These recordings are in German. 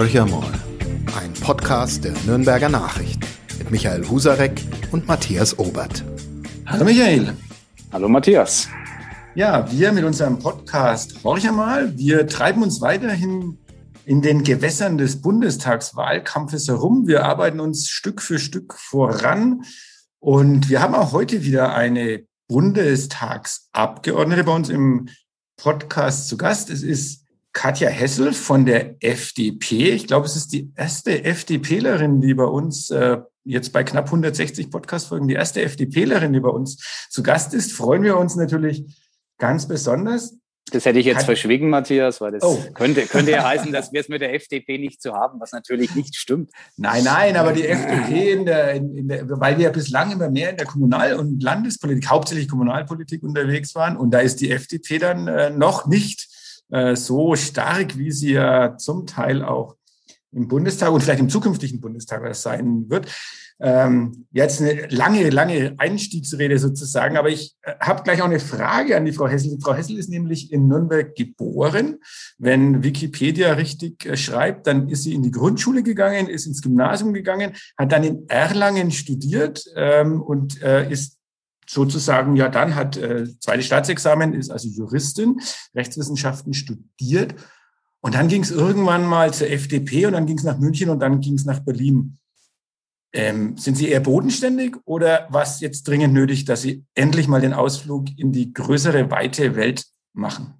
Horcher mal, ein Podcast der Nürnberger Nachrichten mit Michael Husarek und Matthias Obert. Hallo Michael. Hallo Matthias. Ja, wir mit unserem Podcast Horcher mal, wir treiben uns weiterhin in den Gewässern des Bundestagswahlkampfes herum. Wir arbeiten uns Stück für Stück voran und wir haben auch heute wieder eine Bundestagsabgeordnete bei uns im Podcast zu Gast. Es ist Katja Hessel von der FDP. Ich glaube, es ist die erste FDPlerin, die bei uns äh, jetzt bei knapp 160 Podcast-Folgen, die erste FDPlerin, die bei uns zu Gast ist. Freuen wir uns natürlich ganz besonders. Das hätte ich jetzt Kann, verschwiegen, Matthias, weil das oh. könnte, könnte ja heißen, dass wir es mit der FDP nicht zu so haben, was natürlich nicht stimmt. Nein, nein, aber die FDP, in der, in der, weil wir ja bislang immer mehr in der Kommunal- und Landespolitik, hauptsächlich Kommunalpolitik unterwegs waren, und da ist die FDP dann äh, noch nicht äh, so stark, wie sie ja zum Teil auch im Bundestag und vielleicht im zukünftigen Bundestag sein wird. Ähm, jetzt eine lange, lange Einstiegsrede sozusagen, aber ich äh, habe gleich auch eine Frage an die Frau Hessel. Frau Hessel ist nämlich in Nürnberg geboren. Wenn Wikipedia richtig äh, schreibt, dann ist sie in die Grundschule gegangen, ist ins Gymnasium gegangen, hat dann in Erlangen studiert ähm, und äh, ist sozusagen, ja, dann hat äh, zweite Staatsexamen, ist also Juristin, Rechtswissenschaften studiert. Und dann ging es irgendwann mal zur FDP und dann ging es nach München und dann ging es nach Berlin. Ähm, sind Sie eher bodenständig oder was jetzt dringend nötig, dass Sie endlich mal den Ausflug in die größere, weite Welt machen?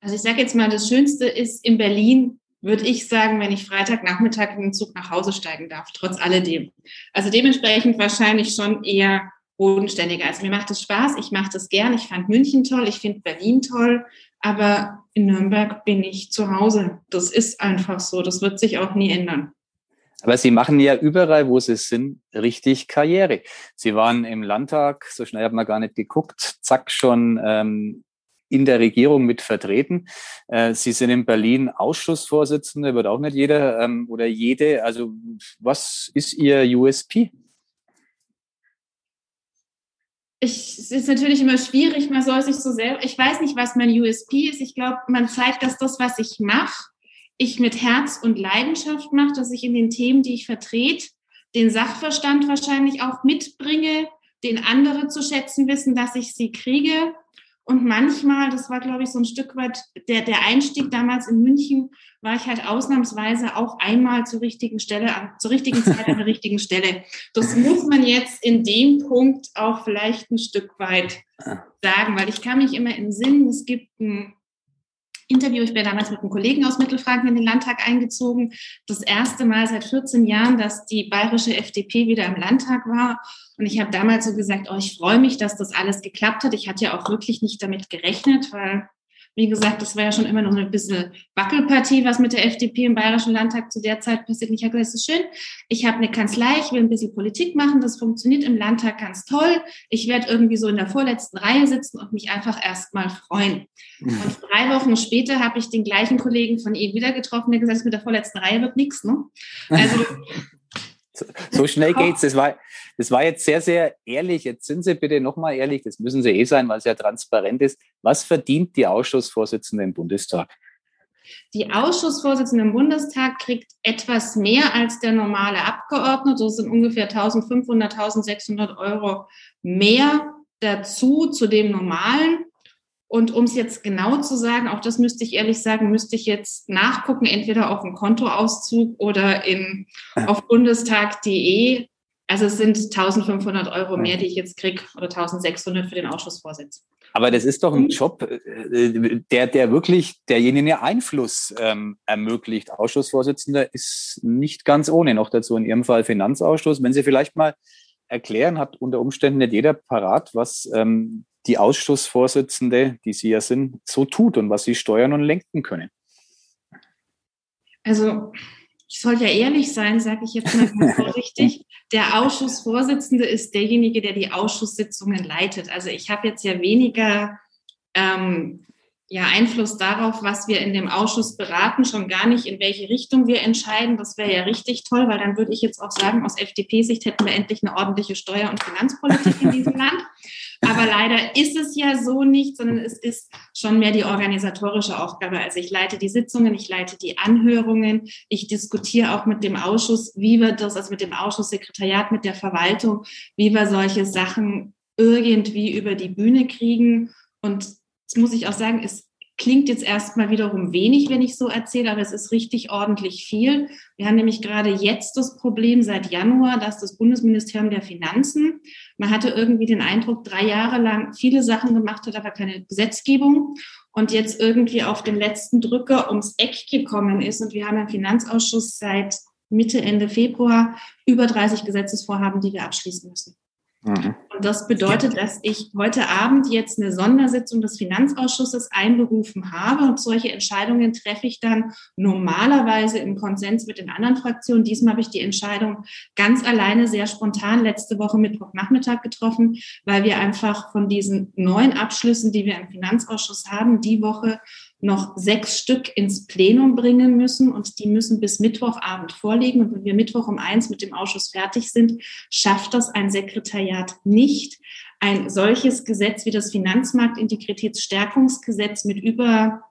Also ich sage jetzt mal, das Schönste ist in Berlin, würde ich sagen, wenn ich Freitagnachmittag in den Zug nach Hause steigen darf, trotz alledem. Also dementsprechend wahrscheinlich schon eher bodenständiger. Also mir macht es Spaß, ich mache das gern, ich fand München toll, ich finde Berlin toll, aber in Nürnberg bin ich zu Hause. Das ist einfach so, das wird sich auch nie ändern. Aber Sie machen ja überall, wo Sie sind, richtig Karriere. Sie waren im Landtag, so schnell hat man gar nicht geguckt, zack, schon ähm, in der Regierung mit vertreten. Äh, Sie sind in Berlin Ausschussvorsitzende, wird auch nicht jeder ähm, oder jede. Also was ist Ihr USP? Ich, es ist natürlich immer schwierig, man soll sich so selber, ich weiß nicht, was mein USP ist. Ich glaube, man zeigt, dass das, was ich mache, ich mit Herz und Leidenschaft mache, dass ich in den Themen, die ich vertrete, den Sachverstand wahrscheinlich auch mitbringe, den andere zu schätzen wissen, dass ich sie kriege. Und manchmal, das war, glaube ich, so ein Stück weit der, der Einstieg damals in München, war ich halt ausnahmsweise auch einmal zur richtigen Stelle, zur richtigen Zeit an der richtigen Stelle. Das muss man jetzt in dem Punkt auch vielleicht ein Stück weit sagen, weil ich kann mich immer im Sinn, es gibt ein Interview. Ich bin damals mit einem Kollegen aus Mittelfranken in den Landtag eingezogen. Das erste Mal seit 14 Jahren, dass die bayerische FDP wieder im Landtag war. Und ich habe damals so gesagt, oh, ich freue mich, dass das alles geklappt hat. Ich hatte ja auch wirklich nicht damit gerechnet, weil wie gesagt, das war ja schon immer noch ein bisschen Wackelpartie, was mit der FDP im Bayerischen Landtag zu der Zeit passiert. Und ich habe gesagt, das ist schön. Ich habe eine Kanzlei, ich will ein bisschen Politik machen. Das funktioniert im Landtag ganz toll. Ich werde irgendwie so in der vorletzten Reihe sitzen und mich einfach erstmal freuen. Und drei Wochen später habe ich den gleichen Kollegen von ihm wieder getroffen, der gesagt hat, mit der vorletzten Reihe wird nichts. Ne? Also So schnell geht's. Das war, das war jetzt sehr, sehr ehrlich. Jetzt sind Sie bitte nochmal ehrlich. Das müssen Sie eh sein, weil es ja transparent ist. Was verdient die Ausschussvorsitzende im Bundestag? Die Ausschussvorsitzende im Bundestag kriegt etwas mehr als der normale Abgeordnete. Das sind ungefähr 1500, 1600 Euro mehr dazu zu dem normalen. Und um es jetzt genau zu sagen, auch das müsste ich ehrlich sagen, müsste ich jetzt nachgucken, entweder auf dem Kontoauszug oder in, auf bundestag.de. Also es sind 1500 Euro mehr, die ich jetzt kriege oder 1600 für den Ausschussvorsitz. Aber das ist doch ein mhm. Job, äh, der, der wirklich derjenigen Einfluss ähm, ermöglicht. Ausschussvorsitzender ist nicht ganz ohne. Noch dazu in Ihrem Fall Finanzausschuss. Wenn Sie vielleicht mal erklären, hat unter Umständen nicht jeder parat, was ähm, die Ausschussvorsitzende, die Sie ja sind, so tut und was Sie steuern und lenken können? Also ich soll ja ehrlich sein, sage ich jetzt mal vorsichtig. Der Ausschussvorsitzende ist derjenige, der die Ausschusssitzungen leitet. Also ich habe jetzt ja weniger ähm, ja, Einfluss darauf, was wir in dem Ausschuss beraten, schon gar nicht, in welche Richtung wir entscheiden. Das wäre ja richtig toll, weil dann würde ich jetzt auch sagen, aus FDP-Sicht hätten wir endlich eine ordentliche Steuer- und Finanzpolitik in diesem Land. Aber leider ist es ja so nicht, sondern es ist schon mehr die organisatorische Aufgabe. Also ich leite die Sitzungen, ich leite die Anhörungen, ich diskutiere auch mit dem Ausschuss, wie wir das, also mit dem Ausschusssekretariat, mit der Verwaltung, wie wir solche Sachen irgendwie über die Bühne kriegen. Und das muss ich auch sagen, es Klingt jetzt erstmal wiederum wenig, wenn ich so erzähle, aber es ist richtig ordentlich viel. Wir haben nämlich gerade jetzt das Problem seit Januar, dass das Bundesministerium der Finanzen, man hatte irgendwie den Eindruck, drei Jahre lang viele Sachen gemacht hat, aber keine Gesetzgebung und jetzt irgendwie auf den letzten Drücker ums Eck gekommen ist. Und wir haben im Finanzausschuss seit Mitte, Ende Februar über 30 Gesetzesvorhaben, die wir abschließen müssen. Mhm. Und das bedeutet, dass ich heute Abend jetzt eine Sondersitzung des Finanzausschusses einberufen habe und solche Entscheidungen treffe ich dann normalerweise im Konsens mit den anderen Fraktionen. Diesmal habe ich die Entscheidung ganz alleine sehr spontan letzte Woche Mittwochnachmittag getroffen, weil wir einfach von diesen neun Abschlüssen, die wir im Finanzausschuss haben, die Woche noch sechs Stück ins Plenum bringen müssen und die müssen bis Mittwochabend vorliegen. Und wenn wir Mittwoch um eins mit dem Ausschuss fertig sind, schafft das ein Sekretariat nicht. Ein solches Gesetz wie das Finanzmarktintegritätsstärkungsgesetz mit über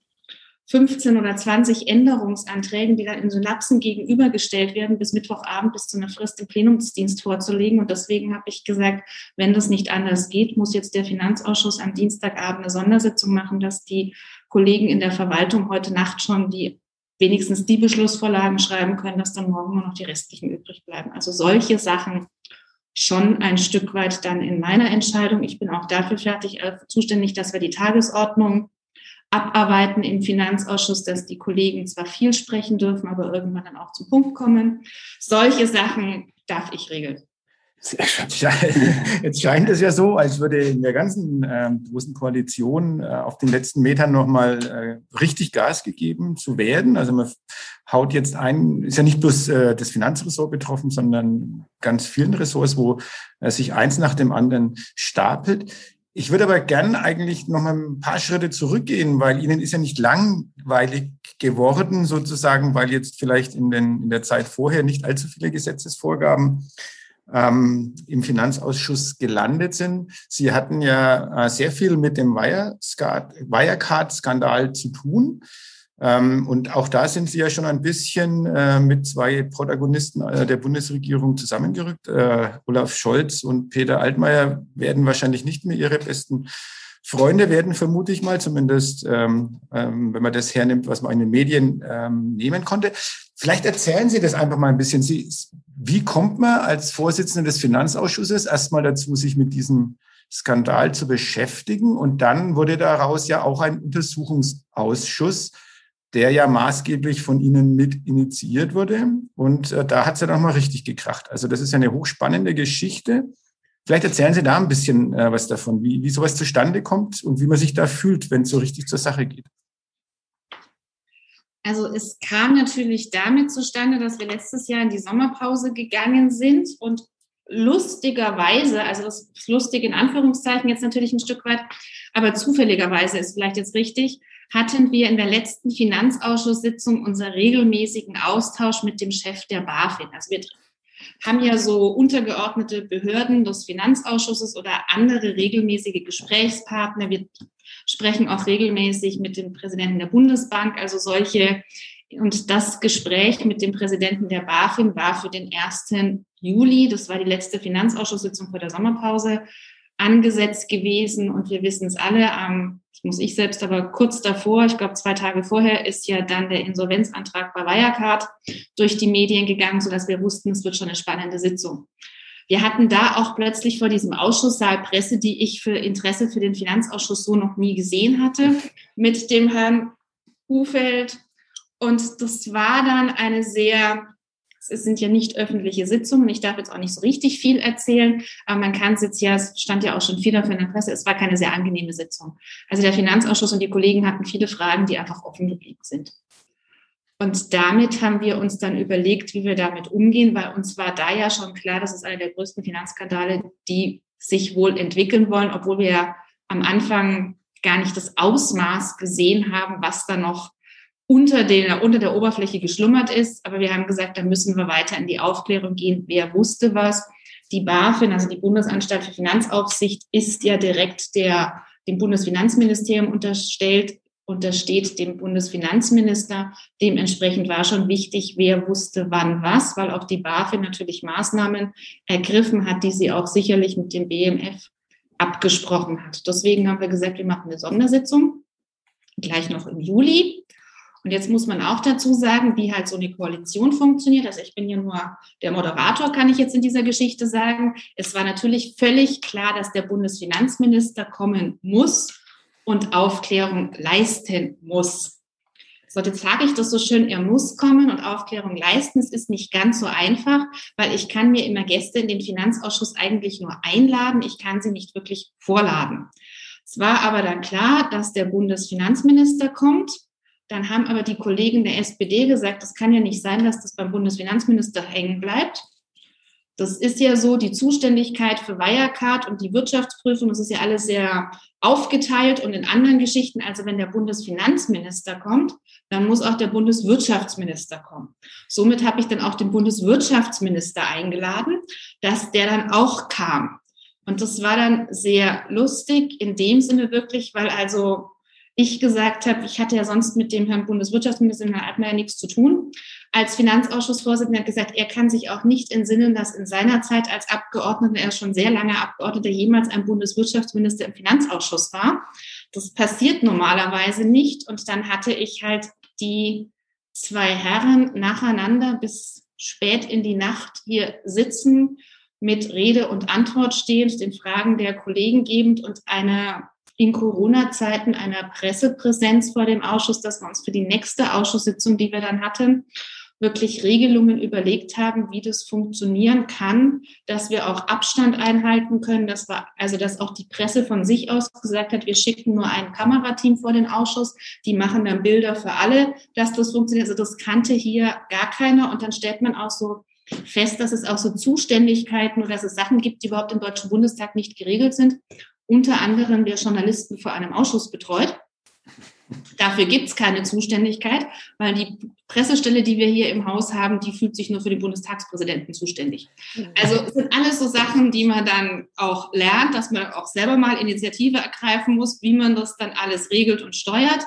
15 oder 20 Änderungsanträgen, die dann in Synapsen gegenübergestellt werden, bis Mittwochabend bis zu einer Frist im Plenumsdienst vorzulegen. Und deswegen habe ich gesagt, wenn das nicht anders geht, muss jetzt der Finanzausschuss am Dienstagabend eine Sondersitzung machen, dass die Kollegen in der Verwaltung heute Nacht schon die wenigstens die Beschlussvorlagen schreiben können, dass dann morgen nur noch die restlichen übrig bleiben. Also solche Sachen schon ein Stück weit dann in meiner Entscheidung. Ich bin auch dafür fertig äh, zuständig, dass wir die Tagesordnung abarbeiten im Finanzausschuss, dass die Kollegen zwar viel sprechen dürfen, aber irgendwann dann auch zum Punkt kommen. Solche Sachen darf ich regeln. Jetzt scheint es ja so, als würde in der ganzen äh, großen Koalition äh, auf den letzten Metern nochmal äh, richtig Gas gegeben zu werden. Also man haut jetzt ein, ist ja nicht bloß äh, das Finanzressort betroffen, sondern ganz vielen Ressorts, wo äh, sich eins nach dem anderen stapelt. Ich würde aber gern eigentlich noch mal ein paar Schritte zurückgehen, weil Ihnen ist ja nicht langweilig geworden, sozusagen, weil jetzt vielleicht in, den, in der Zeit vorher nicht allzu viele Gesetzesvorgaben ähm, im Finanzausschuss gelandet sind. Sie hatten ja äh, sehr viel mit dem Wirecard-Skandal zu tun. Ähm, und auch da sind Sie ja schon ein bisschen äh, mit zwei Protagonisten äh, der Bundesregierung zusammengerückt. Äh, Olaf Scholz und Peter Altmaier werden wahrscheinlich nicht mehr Ihre besten Freunde werden, vermute ich mal, zumindest ähm, ähm, wenn man das hernimmt, was man in den Medien ähm, nehmen konnte. Vielleicht erzählen Sie das einfach mal ein bisschen. Sie, wie kommt man als Vorsitzende des Finanzausschusses erstmal dazu, sich mit diesem Skandal zu beschäftigen? Und dann wurde daraus ja auch ein Untersuchungsausschuss der ja maßgeblich von Ihnen mit initiiert wurde. Und äh, da hat es ja nochmal richtig gekracht. Also das ist ja eine hochspannende Geschichte. Vielleicht erzählen Sie da ein bisschen äh, was davon, wie, wie sowas zustande kommt und wie man sich da fühlt, wenn es so richtig zur Sache geht. Also es kam natürlich damit zustande, dass wir letztes Jahr in die Sommerpause gegangen sind und lustigerweise, also das ist lustig in Anführungszeichen jetzt natürlich ein Stück weit, aber zufälligerweise ist vielleicht jetzt richtig, hatten wir in der letzten Finanzausschusssitzung unseren regelmäßigen Austausch mit dem Chef der BaFin. Also wir haben ja so untergeordnete Behörden des Finanzausschusses oder andere regelmäßige Gesprächspartner. Wir sprechen auch regelmäßig mit dem Präsidenten der Bundesbank, also solche. Und das Gespräch mit dem Präsidenten der BaFin war für den 1. Juli, das war die letzte Finanzausschusssitzung vor der Sommerpause, angesetzt gewesen. Und wir wissen es alle, am das muss ich selbst aber kurz davor, ich glaube zwei Tage vorher, ist ja dann der Insolvenzantrag bei Wirecard durch die Medien gegangen, sodass wir wussten, es wird schon eine spannende Sitzung. Wir hatten da auch plötzlich vor diesem Ausschusssaal Presse, die ich für Interesse für den Finanzausschuss so noch nie gesehen hatte, mit dem Herrn Hufeld. Und das war dann eine sehr es sind ja nicht öffentliche Sitzungen. Ich darf jetzt auch nicht so richtig viel erzählen, aber man kann es jetzt ja, es stand ja auch schon viel dafür in der Presse, es war keine sehr angenehme Sitzung. Also der Finanzausschuss und die Kollegen hatten viele Fragen, die einfach offen geblieben sind. Und damit haben wir uns dann überlegt, wie wir damit umgehen, weil uns war da ja schon klar, das ist einer der größten Finanzskandale, die sich wohl entwickeln wollen, obwohl wir ja am Anfang gar nicht das Ausmaß gesehen haben, was da noch unter der, unter der Oberfläche geschlummert ist. Aber wir haben gesagt, da müssen wir weiter in die Aufklärung gehen. Wer wusste was? Die BaFin, also die Bundesanstalt für Finanzaufsicht, ist ja direkt der, dem Bundesfinanzministerium unterstellt, untersteht dem Bundesfinanzminister. Dementsprechend war schon wichtig, wer wusste wann was, weil auch die BaFin natürlich Maßnahmen ergriffen hat, die sie auch sicherlich mit dem BMF abgesprochen hat. Deswegen haben wir gesagt, wir machen eine Sondersitzung, gleich noch im Juli. Und jetzt muss man auch dazu sagen, wie halt so eine Koalition funktioniert. Also ich bin ja nur der Moderator, kann ich jetzt in dieser Geschichte sagen. Es war natürlich völlig klar, dass der Bundesfinanzminister kommen muss und Aufklärung leisten muss. So, jetzt sage ich das so schön, er muss kommen und Aufklärung leisten. Es ist nicht ganz so einfach, weil ich kann mir immer Gäste in den Finanzausschuss eigentlich nur einladen. Ich kann sie nicht wirklich vorladen. Es war aber dann klar, dass der Bundesfinanzminister kommt dann haben aber die Kollegen der SPD gesagt, das kann ja nicht sein, dass das beim Bundesfinanzminister hängen bleibt. Das ist ja so, die Zuständigkeit für Wirecard und die Wirtschaftsprüfung, das ist ja alles sehr aufgeteilt und in anderen Geschichten. Also wenn der Bundesfinanzminister kommt, dann muss auch der Bundeswirtschaftsminister kommen. Somit habe ich dann auch den Bundeswirtschaftsminister eingeladen, dass der dann auch kam. Und das war dann sehr lustig in dem Sinne wirklich, weil also ich gesagt habe, ich hatte ja sonst mit dem Herrn Bundeswirtschaftsminister Herrn Altmaier nichts zu tun. Als Finanzausschussvorsitzender hat gesagt, er kann sich auch nicht entsinnen, dass in seiner Zeit als Abgeordneter, er schon sehr lange Abgeordneter, jemals ein Bundeswirtschaftsminister im Finanzausschuss war. Das passiert normalerweise nicht. Und dann hatte ich halt die zwei Herren nacheinander bis spät in die Nacht hier sitzen, mit Rede und Antwort stehend, den Fragen der Kollegen gebend und einer in Corona-Zeiten einer Pressepräsenz vor dem Ausschuss, dass wir uns für die nächste Ausschusssitzung, die wir dann hatten, wirklich Regelungen überlegt haben, wie das funktionieren kann, dass wir auch Abstand einhalten können, dass wir, also dass auch die Presse von sich aus gesagt hat, wir schicken nur ein Kamerateam vor den Ausschuss, die machen dann Bilder für alle, dass das funktioniert. Also das kannte hier gar keiner und dann stellt man auch so fest, dass es auch so Zuständigkeiten oder dass es Sachen gibt, die überhaupt im Deutschen Bundestag nicht geregelt sind unter anderem der Journalisten vor einem Ausschuss betreut. Dafür gibt es keine Zuständigkeit, weil die Pressestelle, die wir hier im Haus haben, die fühlt sich nur für den Bundestagspräsidenten zuständig. Also es sind alles so Sachen, die man dann auch lernt, dass man auch selber mal Initiative ergreifen muss, wie man das dann alles regelt und steuert.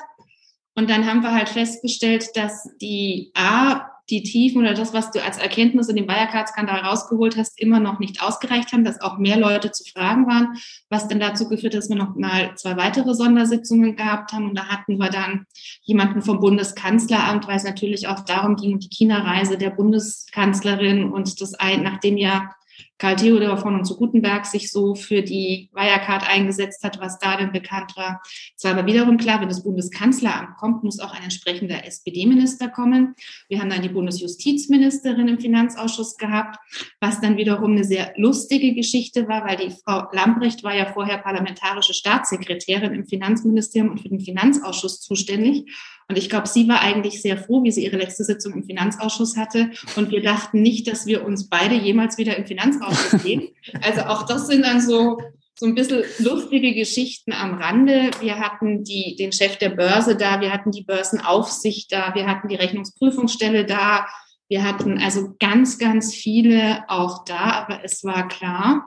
Und dann haben wir halt festgestellt, dass die A, die Tiefen oder das, was du als Erkenntnis in dem Wirecard-Skandal rausgeholt hast, immer noch nicht ausgereicht haben, dass auch mehr Leute zu fragen waren, was dann dazu geführt hat, dass wir noch mal zwei weitere Sondersitzungen gehabt haben. Und da hatten wir dann jemanden vom Bundeskanzleramt, weil es natürlich auch darum ging, die China-Reise der Bundeskanzlerin und das nachdem ja Karl Theodor von und zu Gutenberg sich so für die Wirecard eingesetzt hat, was da denn bekannt war. Es war aber wiederum klar, wenn das Bundeskanzleramt kommt, muss auch ein entsprechender SPD-Minister kommen. Wir haben dann die Bundesjustizministerin im Finanzausschuss gehabt, was dann wiederum eine sehr lustige Geschichte war, weil die Frau Lambrecht war ja vorher parlamentarische Staatssekretärin im Finanzministerium und für den Finanzausschuss zuständig. Und ich glaube, sie war eigentlich sehr froh, wie sie ihre letzte Sitzung im Finanzausschuss hatte. Und wir dachten nicht, dass wir uns beide jemals wieder im Finanzausschuss sehen. Also auch das sind dann so, so ein bisschen lustige Geschichten am Rande. Wir hatten die, den Chef der Börse da, wir hatten die Börsenaufsicht da, wir hatten die Rechnungsprüfungsstelle da. Wir hatten also ganz, ganz viele auch da, aber es war klar,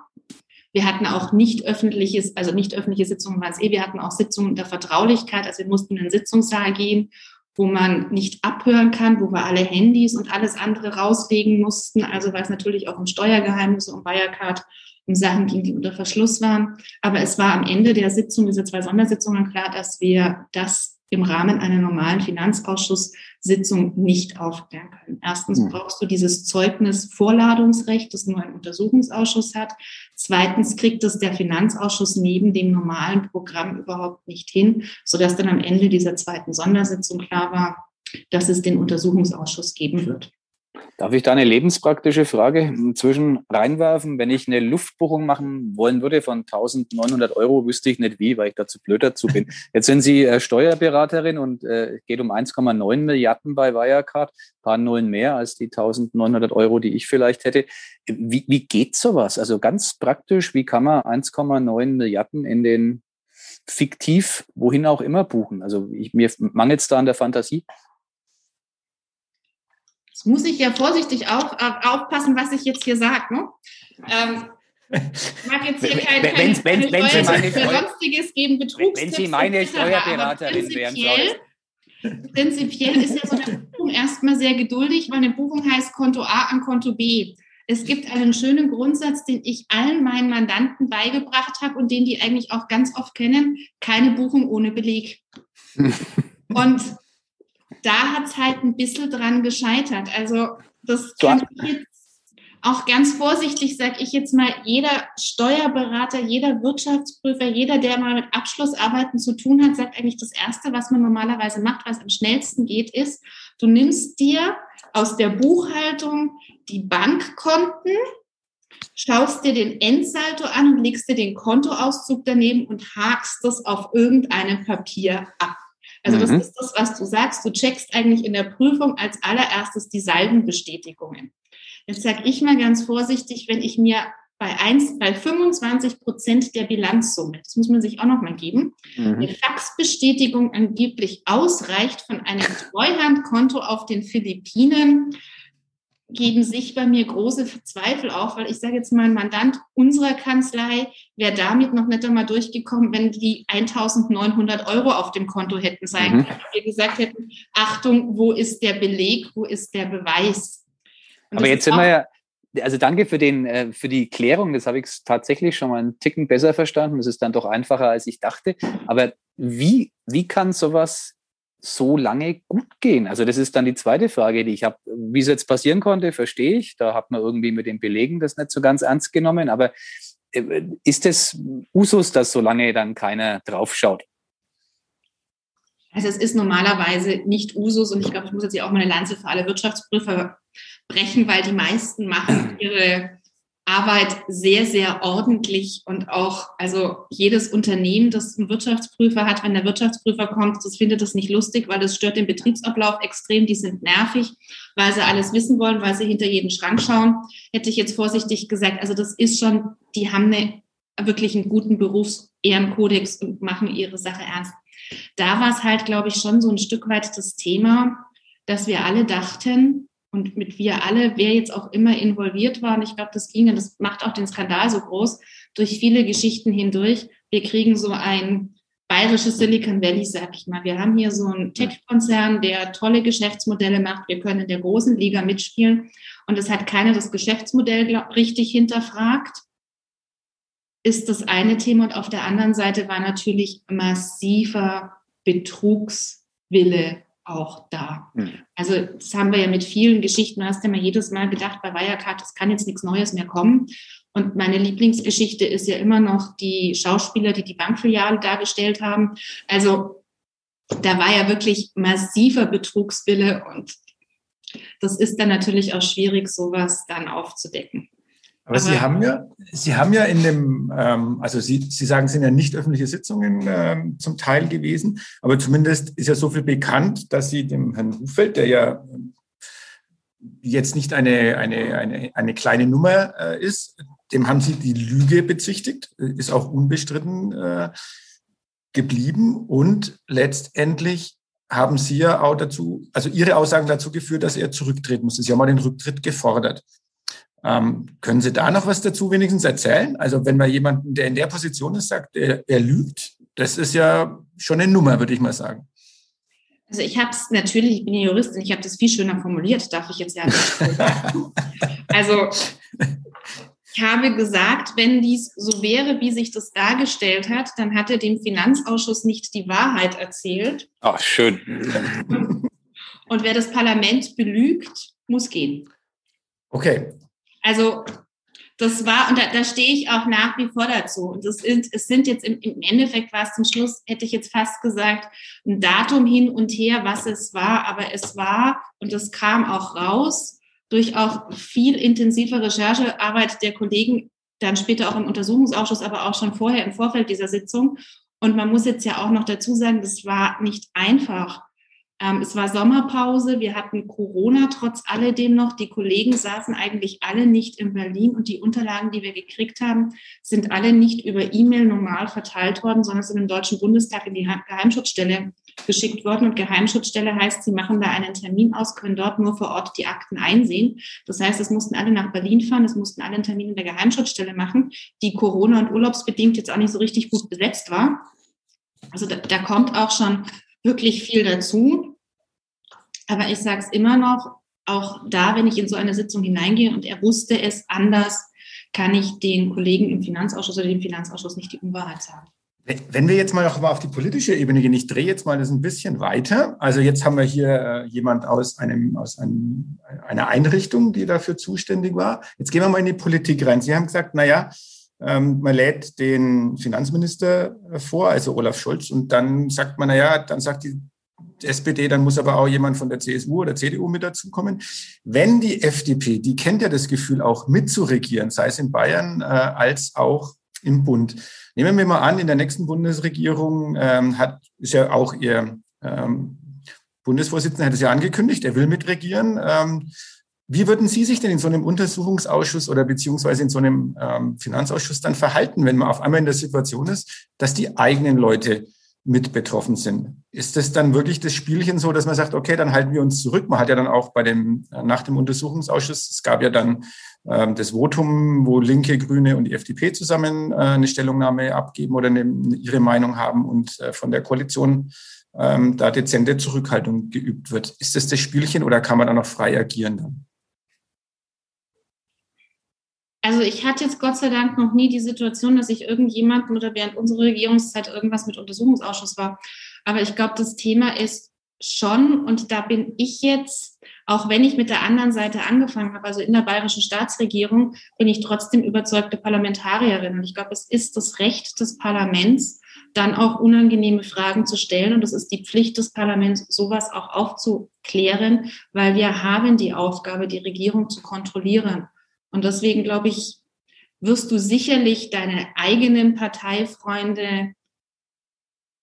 wir hatten auch nicht öffentliches, also nicht öffentliche Sitzungen war es eh, wir hatten auch Sitzungen unter Vertraulichkeit, also wir mussten in den Sitzungssaal gehen, wo man nicht abhören kann, wo wir alle Handys und alles andere rauslegen mussten, also weil es natürlich auch um Steuergeheimnisse, um Wirecard, um Sachen ging, die unter Verschluss waren. Aber es war am Ende der Sitzung, dieser zwei Sondersitzungen klar, dass wir das im Rahmen einer normalen Finanzausschusssitzung nicht aufklären können. Erstens hm. brauchst du dieses Zeugnis Vorladungsrecht, das nur ein Untersuchungsausschuss hat. Zweitens kriegt es der Finanzausschuss neben dem normalen Programm überhaupt nicht hin, sodass dann am Ende dieser zweiten Sondersitzung klar war, dass es den Untersuchungsausschuss geben wird. Darf ich da eine lebenspraktische Frage inzwischen reinwerfen? Wenn ich eine Luftbuchung machen wollen würde von 1900 Euro, wüsste ich nicht wie, weil ich dazu blöd dazu bin. Jetzt sind Sie äh, Steuerberaterin und äh, geht um 1,9 Milliarden bei Wirecard, ein paar Nullen mehr als die 1900 Euro, die ich vielleicht hätte. Wie, wie geht sowas? Also ganz praktisch, wie kann man 1,9 Milliarden in den fiktiv, wohin auch immer buchen? Also ich, mir mangelt es da an der Fantasie. Jetzt muss ich ja vorsichtig auf, auf, aufpassen, was ich jetzt hier sage. Ne? Ähm, ich mag jetzt hier kein, wenn, wenn, wenn, wenn Sie meine Steuer, sonstiges geben, Betrugstipps. Wenn Sie meine Steuerberaterin wären, Prinzipiell ist ja so eine Buchung erstmal sehr geduldig, weil eine Buchung heißt Konto A an Konto B. Es gibt einen schönen Grundsatz, den ich allen meinen Mandanten beigebracht habe und den die eigentlich auch ganz oft kennen. Keine Buchung ohne Beleg. und da hat es halt ein bisschen dran gescheitert. Also das kann ich jetzt auch ganz vorsichtig sage ich jetzt mal, jeder Steuerberater, jeder Wirtschaftsprüfer, jeder, der mal mit Abschlussarbeiten zu tun hat, sagt eigentlich das Erste, was man normalerweise macht, was am schnellsten geht, ist, du nimmst dir aus der Buchhaltung die Bankkonten, schaust dir den Endsaldo an und legst dir den Kontoauszug daneben und hakst das auf irgendeinem Papier ab. Also das mhm. ist das, was du sagst. Du checkst eigentlich in der Prüfung als allererstes die Saldenbestätigungen. Jetzt sage ich mal ganz vorsichtig, wenn ich mir bei, 1, bei 25 Prozent der Bilanzsumme, das muss man sich auch nochmal geben, mhm. eine Faxbestätigung angeblich ausreicht von einem Treuhandkonto auf den Philippinen, geben sich bei mir große Zweifel auf, weil ich sage jetzt mal, ein Mandant unserer Kanzlei wäre damit noch nicht einmal durchgekommen, wenn die 1900 Euro auf dem Konto hätten sein mhm. können. Wir gesagt hätten, Achtung, wo ist der Beleg, wo ist der Beweis? Aber jetzt sind wir ja, also danke für, den, äh, für die Klärung. Das habe ich tatsächlich schon mal einen Ticken besser verstanden. Das ist dann doch einfacher, als ich dachte. Aber wie, wie kann sowas so lange gut gehen? Also das ist dann die zweite Frage, die ich habe. Wie es jetzt passieren konnte, verstehe ich. Da hat man irgendwie mit den Belegen das nicht so ganz ernst genommen. Aber äh, ist es Usus, dass so lange dann keiner draufschaut? Also es ist normalerweise nicht Usus und ich glaube, ich muss jetzt hier auch mal eine Lanze für alle Wirtschaftsprüfer brechen, weil die meisten machen ihre Arbeit sehr, sehr ordentlich und auch, also jedes Unternehmen, das einen Wirtschaftsprüfer hat, wenn der Wirtschaftsprüfer kommt, das findet das nicht lustig, weil das stört den Betriebsablauf extrem. Die sind nervig, weil sie alles wissen wollen, weil sie hinter jeden Schrank schauen. Hätte ich jetzt vorsichtig gesagt, also das ist schon, die haben eine, wirklich einen guten Berufsehrenkodex und machen ihre Sache ernst. Da war es halt, glaube ich, schon so ein Stück weit das Thema, dass wir alle dachten, und mit wir alle, wer jetzt auch immer involviert war, und ich glaube, das ging, und das macht auch den Skandal so groß, durch viele Geschichten hindurch. Wir kriegen so ein bayerisches Silicon Valley, sag ich mal. Wir haben hier so einen Tech-Konzern, der tolle Geschäftsmodelle macht. Wir können in der großen Liga mitspielen. Und es hat keiner das Geschäftsmodell glaub, richtig hinterfragt. Ist das eine Thema. Und auf der anderen Seite war natürlich massiver Betrugswille auch da. Mhm. Also das haben wir ja mit vielen Geschichten, du hast ja mal jedes Mal gedacht, bei Wirecard, es kann jetzt nichts Neues mehr kommen. Und meine Lieblingsgeschichte ist ja immer noch die Schauspieler, die die Bankfiliale dargestellt haben. Also da war ja wirklich massiver Betrugswille und das ist dann natürlich auch schwierig, sowas dann aufzudecken. Aber, Sie haben ja, Sie haben ja in dem, ähm, also Sie, Sie sagen, es sind ja nicht öffentliche Sitzungen ähm, zum Teil gewesen, aber zumindest ist ja so viel bekannt, dass Sie dem Herrn Hufeld, der ja jetzt nicht eine, eine, eine, eine kleine Nummer äh, ist, dem haben Sie die Lüge bezichtigt, ist auch unbestritten äh, geblieben und letztendlich haben Sie ja auch dazu, also Ihre Aussagen dazu geführt, dass er zurücktreten musste. Sie haben mal den Rücktritt gefordert. Ähm, können Sie da noch was dazu wenigstens erzählen? Also wenn man jemanden, der in der Position ist, sagt, er, er lügt, das ist ja schon eine Nummer, würde ich mal sagen. Also ich habe es natürlich, ich bin Juristin, ich habe das viel schöner formuliert, darf ich jetzt ja nicht also ich habe gesagt, wenn dies so wäre, wie sich das dargestellt hat, dann hat er dem Finanzausschuss nicht die Wahrheit erzählt. Ach, schön. Und wer das Parlament belügt, muss gehen. Okay, also das war, und da, da stehe ich auch nach wie vor dazu. Und das sind, es sind jetzt im, im Endeffekt war es zum Schluss, hätte ich jetzt fast gesagt, ein Datum hin und her, was es war, aber es war, und das kam auch raus, durch auch viel intensive Recherchearbeit der Kollegen, dann später auch im Untersuchungsausschuss, aber auch schon vorher im Vorfeld dieser Sitzung. Und man muss jetzt ja auch noch dazu sagen, das war nicht einfach Ähm, es war Sommerpause, wir hatten Corona trotz alledem noch. Die Kollegen saßen eigentlich alle nicht in Berlin und die Unterlagen, die wir gekriegt haben, sind alle nicht über E-Mail normal verteilt worden, sondern sind im Deutschen Bundestag in die Geheimschutzstelle geschickt worden. Und Geheimschutzstelle heißt, sie machen da einen Termin aus, können dort nur vor Ort die Akten einsehen. Das heißt, es mussten alle nach Berlin fahren, es mussten alle einen Termin in der Geheimschutzstelle machen, die Corona- und urlaubsbedingt jetzt auch nicht so richtig gut besetzt war. Also da, da kommt auch schon wirklich viel dazu. Aber ich sage es immer noch, auch da, wenn ich in so eine Sitzung hineingehe und er wusste es anders, kann ich den Kollegen im Finanzausschuss oder dem Finanzausschuss nicht die Unwahrheit sagen. Wenn wir jetzt mal noch mal auf die politische Ebene gehen, ich drehe jetzt mal das ein bisschen weiter. Also jetzt haben wir hier äh, jemand aus einem aus einem, einer Einrichtung, die dafür zuständig war. Jetzt gehen wir mal in die Politik rein. Sie haben gesagt, na ja, man lädt den Finanzminister vor, also Olaf Scholz, und dann sagt man, na ja, dann sagt die SPD, dann muss aber auch jemand von der CSU oder CDU mit dazukommen. Wenn die FDP, die kennt ja das Gefühl auch mitzuregieren, sei es in Bayern äh, als auch im Bund. Nehmen wir mal an, in der nächsten Bundesregierung ähm, hat, ist ja auch ihr ähm, Bundesvorsitzender hat es ja angekündigt, er will mitregieren. Ähm, wie würden Sie sich denn in so einem Untersuchungsausschuss oder beziehungsweise in so einem ähm, Finanzausschuss dann verhalten, wenn man auf einmal in der Situation ist, dass die eigenen Leute mit betroffen sind? Ist das dann wirklich das Spielchen so, dass man sagt, okay, dann halten wir uns zurück? Man hat ja dann auch bei dem, äh, nach dem Untersuchungsausschuss, es gab ja dann ähm, das Votum, wo Linke, Grüne und die FDP zusammen äh, eine Stellungnahme abgeben oder eine, ihre Meinung haben und äh, von der Koalition ähm, da dezente Zurückhaltung geübt wird. Ist das das Spielchen oder kann man da noch frei agieren dann? Also ich hatte jetzt Gott sei Dank noch nie die Situation, dass ich irgendjemanden oder während unserer Regierungszeit irgendwas mit Untersuchungsausschuss war. Aber ich glaube, das Thema ist schon, und da bin ich jetzt, auch wenn ich mit der anderen Seite angefangen habe, also in der bayerischen Staatsregierung, bin ich trotzdem überzeugte Parlamentarierin. Und ich glaube, es ist das Recht des Parlaments, dann auch unangenehme Fragen zu stellen. Und es ist die Pflicht des Parlaments, sowas auch aufzuklären, weil wir haben die Aufgabe, die Regierung zu kontrollieren. Und deswegen glaube ich, wirst du sicherlich deine eigenen Parteifreunde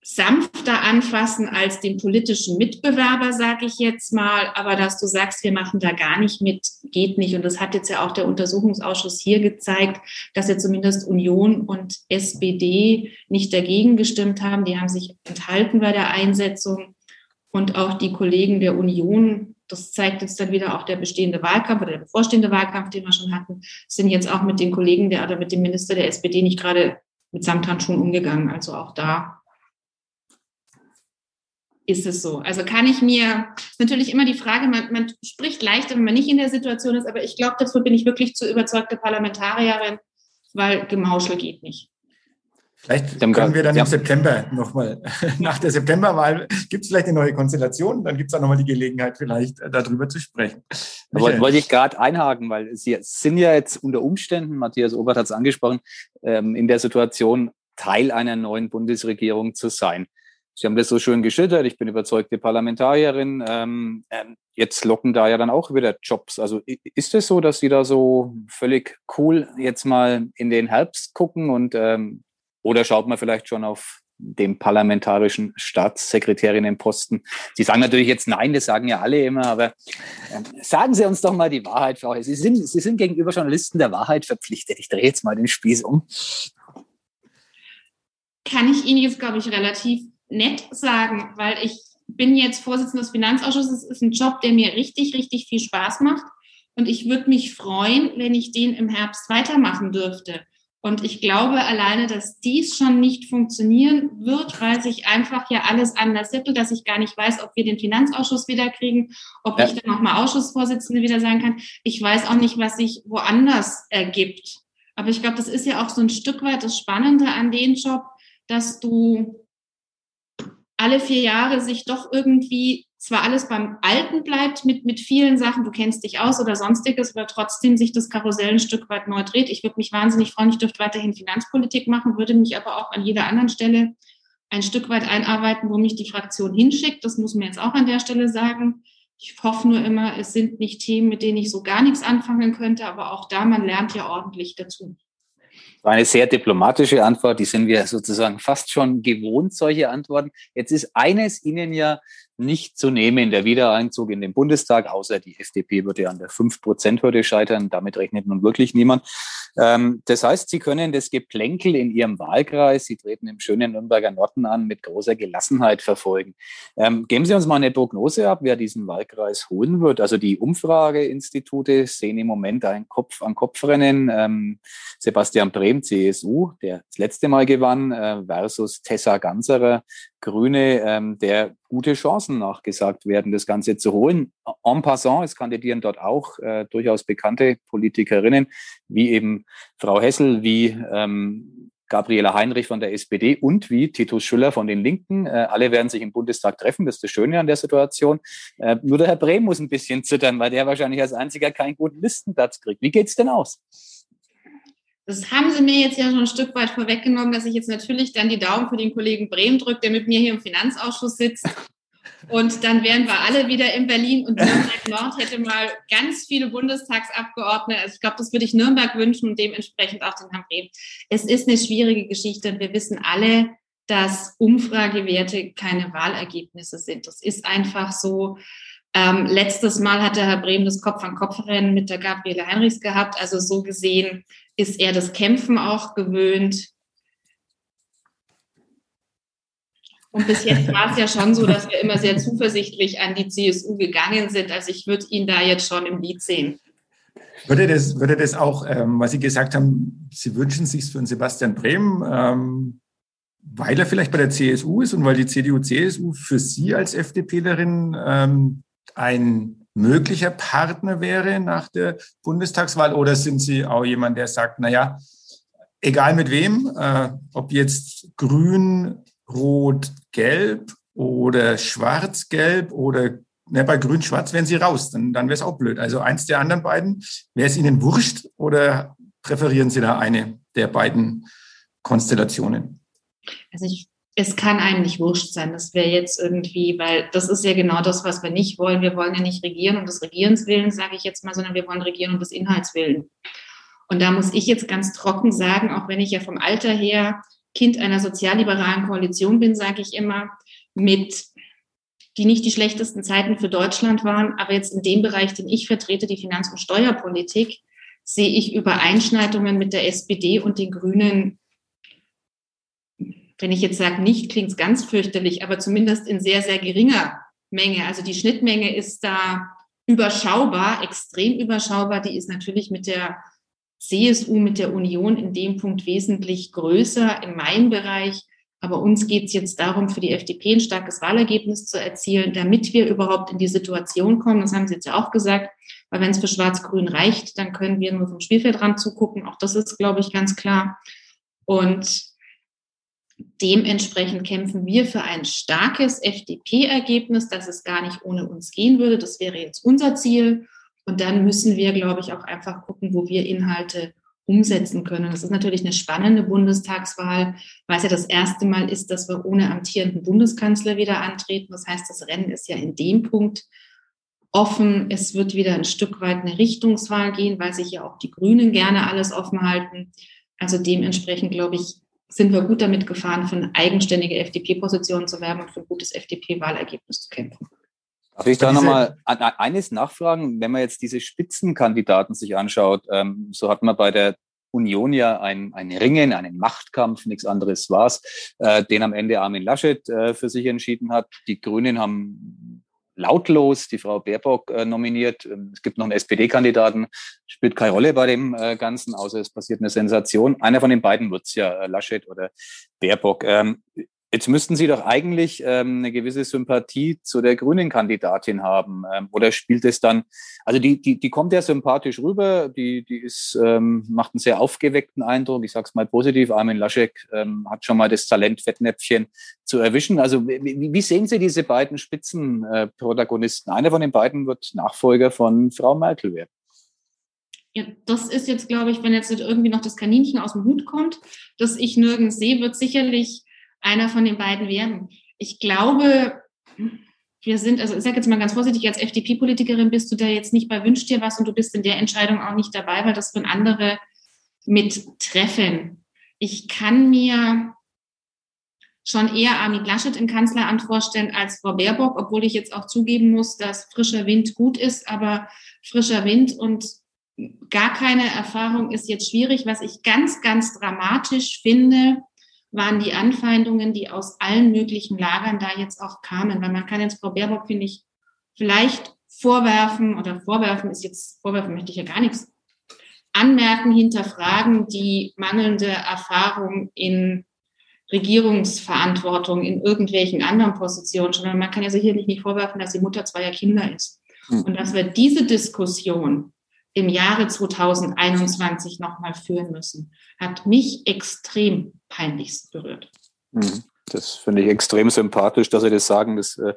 sanfter anfassen als den politischen Mitbewerber, sage ich jetzt mal. Aber dass du sagst, wir machen da gar nicht mit, geht nicht. Und das hat jetzt ja auch der Untersuchungsausschuss hier gezeigt, dass ja zumindest Union und SPD nicht dagegen gestimmt haben. Die haben sich enthalten bei der Einsetzung. Und auch die Kollegen der Union das zeigt jetzt dann wieder auch der bestehende Wahlkampf oder der bevorstehende Wahlkampf, den wir schon hatten, sind jetzt auch mit den Kollegen der oder mit dem Minister der SPD nicht gerade mit Samthandschuhen umgegangen. Also auch da ist es so. Also kann ich mir, natürlich immer die Frage, man, man spricht leichter, wenn man nicht in der Situation ist, aber ich glaube, dafür bin ich wirklich zu überzeugte Parlamentarierin, weil Gemauschel geht nicht. Vielleicht können wir dann ja. im September nochmal, nach der Septemberwahl gibt es vielleicht eine neue Konstellation, dann gibt es auch nochmal die Gelegenheit, vielleicht äh, darüber zu sprechen. Michael. Wollte ich gerade einhaken, weil Sie sind ja jetzt unter Umständen, Matthias Obert hat es angesprochen, ähm, in der Situation, Teil einer neuen Bundesregierung zu sein. Sie haben das so schön geschildert, ich bin überzeugte Parlamentarierin. Ähm, ähm, jetzt locken da ja dann auch wieder Jobs. Also ist es so, dass Sie da so völlig cool jetzt mal in den Herbst gucken und oder schaut man vielleicht schon auf dem parlamentarischen Staatssekretärinnenposten? Sie sagen natürlich jetzt nein, das sagen ja alle immer, aber äh, sagen Sie uns doch mal die Wahrheit, Frau. Sie sind, Sie sind gegenüber Journalisten der Wahrheit verpflichtet. Ich drehe jetzt mal den Spieß um. Kann ich Ihnen jetzt, glaube ich, relativ nett sagen, weil ich bin jetzt Vorsitzende des Finanzausschusses. Es ist ein Job, der mir richtig, richtig viel Spaß macht. Und ich würde mich freuen, wenn ich den im Herbst weitermachen dürfte. Und ich glaube alleine, dass dies schon nicht funktionieren wird, weil sich einfach ja alles anders sippelt, dass ich gar nicht weiß, ob wir den Finanzausschuss wiederkriegen, ob ja. ich dann nochmal Ausschussvorsitzende wieder sein kann. Ich weiß auch nicht, was sich woanders ergibt. Aber ich glaube, das ist ja auch so ein Stück weit das Spannende an dem Job, dass du alle vier Jahre sich doch irgendwie zwar alles beim Alten bleibt mit, mit vielen Sachen, du kennst dich aus oder sonstiges, aber trotzdem sich das Karussell ein Stück weit neu dreht. Ich würde mich wahnsinnig freuen, ich dürfte weiterhin Finanzpolitik machen, würde mich aber auch an jeder anderen Stelle ein Stück weit einarbeiten, wo mich die Fraktion hinschickt. Das muss man jetzt auch an der Stelle sagen. Ich hoffe nur immer, es sind nicht Themen, mit denen ich so gar nichts anfangen könnte, aber auch da, man lernt ja ordentlich dazu war eine sehr diplomatische Antwort. Die sind wir sozusagen fast schon gewohnt, solche Antworten. Jetzt ist eines Ihnen ja nicht zu nehmen, der Wiedereinzug in den Bundestag, außer die FDP würde an der 5-Prozent-Hürde scheitern. Damit rechnet nun wirklich niemand. Ähm, das heißt, Sie können das Geplänkel in Ihrem Wahlkreis, Sie treten im schönen Nürnberger Norden an, mit großer Gelassenheit verfolgen. Ähm, geben Sie uns mal eine Prognose ab, wer diesen Wahlkreis holen wird. Also die Umfrageinstitute sehen im Moment ein Kopf-an-Kopf-Rennen. Ähm, Sebastian Brehm, CSU, der das letzte Mal gewann, äh, versus Tessa Ganserer, Grüne, ähm, der gute Chancen nachgesagt werden, das Ganze zu holen. En passant, es kandidieren dort auch äh, durchaus bekannte Politikerinnen, wie eben Frau Hessel, wie ähm, Gabriela Heinrich von der SPD und wie Titus Schüller von den Linken. Äh, alle werden sich im Bundestag treffen. Das ist das Schöne an der Situation. Äh, nur der Herr Brehm muss ein bisschen zittern, weil der wahrscheinlich als einziger keinen guten Listenplatz kriegt. Wie geht's denn aus? Das haben Sie mir jetzt ja schon ein Stück weit vorweggenommen, dass ich jetzt natürlich dann die Daumen für den Kollegen Brehm drücke, der mit mir hier im Finanzausschuss sitzt. Und dann wären wir alle wieder in Berlin und Nürnberg Nord hätte mal ganz viele Bundestagsabgeordnete. Also ich glaube, das würde ich Nürnberg wünschen und dementsprechend auch den Herrn Brehm. Es ist eine schwierige Geschichte und wir wissen alle, dass Umfragewerte keine Wahlergebnisse sind. Das ist einfach so. Ähm, letztes Mal hatte Herr Brehm das Kopf-an-Kopf-Rennen mit der Gabriele Heinrichs gehabt. Also so gesehen ist er das Kämpfen auch gewöhnt. Und bis jetzt war es ja schon so, dass wir immer sehr zuversichtlich an die CSU gegangen sind. Also ich würde ihn da jetzt schon im Lied sehen. Würde das, würde das auch, ähm, was Sie gesagt haben, Sie wünschen sich für einen Sebastian Brehm, ähm, weil er vielleicht bei der CSU ist und weil die CDU-CSU für Sie als FDPlerin ähm, ein möglicher Partner wäre nach der Bundestagswahl? Oder sind Sie auch jemand, der sagt, naja, egal mit wem, äh, ob jetzt grün, rot, gelb oder schwarz-gelb oder ne, bei grün-schwarz wären Sie raus, dann, dann wäre es auch blöd. Also eins der anderen beiden, wäre es Ihnen wurscht oder präferieren Sie da eine der beiden Konstellationen? Also ich es kann einem nicht wurscht sein. Das wäre jetzt irgendwie, weil das ist ja genau das, was wir nicht wollen. Wir wollen ja nicht regieren um des Regierens willen, sage ich jetzt mal, sondern wir wollen regieren um des Inhalts willen. Und da muss ich jetzt ganz trocken sagen, auch wenn ich ja vom Alter her Kind einer sozialliberalen Koalition bin, sage ich immer, mit die nicht die schlechtesten Zeiten für Deutschland waren, aber jetzt in dem Bereich, den ich vertrete, die Finanz- und Steuerpolitik, sehe ich Übereinschneidungen mit der SPD und den Grünen wenn ich jetzt sage, nicht, klingt es ganz fürchterlich, aber zumindest in sehr, sehr geringer Menge. Also die Schnittmenge ist da überschaubar, extrem überschaubar. Die ist natürlich mit der CSU, mit der Union in dem Punkt wesentlich größer in meinem Bereich. Aber uns geht es jetzt darum, für die FDP ein starkes Wahlergebnis zu erzielen, damit wir überhaupt in die Situation kommen. Das haben Sie jetzt ja auch gesagt. Weil wenn es für Schwarz-Grün reicht, dann können wir nur vom Spielfeldrand zugucken. Auch das ist, glaube ich, ganz klar. Und Dementsprechend kämpfen wir für ein starkes FDP-Ergebnis, dass es gar nicht ohne uns gehen würde. Das wäre jetzt unser Ziel. Und dann müssen wir, glaube ich, auch einfach gucken, wo wir Inhalte umsetzen können. Das ist natürlich eine spannende Bundestagswahl, weil es ja das erste Mal ist, dass wir ohne amtierenden Bundeskanzler wieder antreten. Das heißt, das Rennen ist ja in dem Punkt offen. Es wird wieder ein Stück weit eine Richtungswahl gehen, weil sich ja auch die Grünen gerne alles offen halten. Also dementsprechend, glaube ich, sind wir gut damit gefahren, für eine eigenständige FDP-Position zu werben und für ein gutes FDP-Wahlergebnis zu kämpfen. Darf ich da nochmal eines nachfragen? Wenn man jetzt diese Spitzenkandidaten sich anschaut, ähm, so hat man bei der Union ja ein, ein Ringen, einen Machtkampf, nichts anderes war es, äh, den am Ende Armin Laschet äh, für sich entschieden hat. Die Grünen haben lautlos die Frau Baerbock äh, nominiert. Ähm, es gibt noch einen SPD-Kandidaten, spielt keine Rolle bei dem äh, Ganzen, außer es passiert eine Sensation. Einer von den beiden wird's ja, äh, Laschet oder Baerbock. Ähm, Jetzt müssten Sie doch eigentlich ähm, eine gewisse Sympathie zu der grünen Kandidatin haben. Ähm, oder spielt es dann, also die, die, die kommt ja sympathisch rüber, die, die ist, ähm, macht einen sehr aufgeweckten Eindruck. Ich sage es mal positiv, Armin Laschek ähm, hat schon mal das Talent, Fettnäpfchen zu erwischen. Also wie, wie sehen Sie diese beiden Spitzenprotagonisten? Äh, Einer von den beiden wird Nachfolger von Frau Merkel werden. Ja, das ist jetzt, glaube ich, wenn jetzt irgendwie noch das Kaninchen aus dem Hut kommt, das ich nirgends sehe, wird sicherlich einer von den beiden werden. Ich glaube, wir sind, also ich sage jetzt mal ganz vorsichtig, als FDP-Politikerin bist du da jetzt nicht bei Wünsch dir was und du bist in der Entscheidung auch nicht dabei, weil das von andere mit treffen. Ich kann mir schon eher Armin Laschet im Kanzleramt vorstellen als Frau Baerbock, obwohl ich jetzt auch zugeben muss, dass frischer Wind gut ist, aber frischer Wind und gar keine Erfahrung ist jetzt schwierig. Was ich ganz, ganz dramatisch finde, waren die Anfeindungen, die aus allen möglichen Lagern da jetzt auch kamen. Weil man kann jetzt Frau Baerbock, finde ich, vielleicht vorwerfen oder vorwerfen ist jetzt, vorwerfen möchte ich ja gar nichts, anmerken, hinterfragen die mangelnde Erfahrung in Regierungsverantwortung in irgendwelchen anderen Positionen schon. Man kann ja sicherlich nicht vorwerfen, dass sie Mutter zweier Kinder ist. Mhm. Und dass wir diese Diskussion im Jahre 2021 nochmal führen müssen, hat mich extrem peinlichst berührt. Mhm. Das finde ich extrem sympathisch, dass Sie das sagen. Das äh,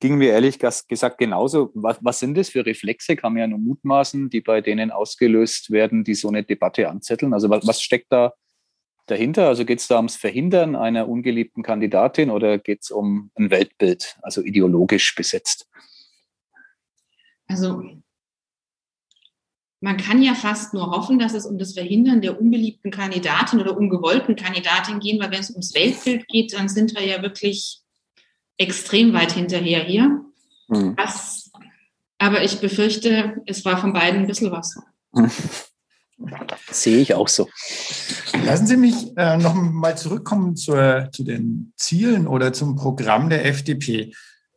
ging mir ehrlich gesagt genauso. Was, was, sind das für Reflexe, kann man ja nur mutmaßen, die bei denen ausgelöst werden, die so eine Debatte anzetteln? Also was, was steckt da dahinter? Also geht es da ums Verhindern einer ungeliebten Kandidatin oder geht es um ein Weltbild, also ideologisch besetzt? Also man kann ja fast nur hoffen, dass es um das Verhindern der unbeliebten Kandidatin oder ungewollten Kandidatin geht, weil wenn es ums Weltbild geht, dann sind wir ja wirklich extrem weit hinterher hier. Mhm. Das, aber ich befürchte, es war von beiden ein bisschen was. Sehe ich auch so. Lassen Sie mich äh, noch mal zurückkommen zur, zu den Zielen oder zum Programm der FDP.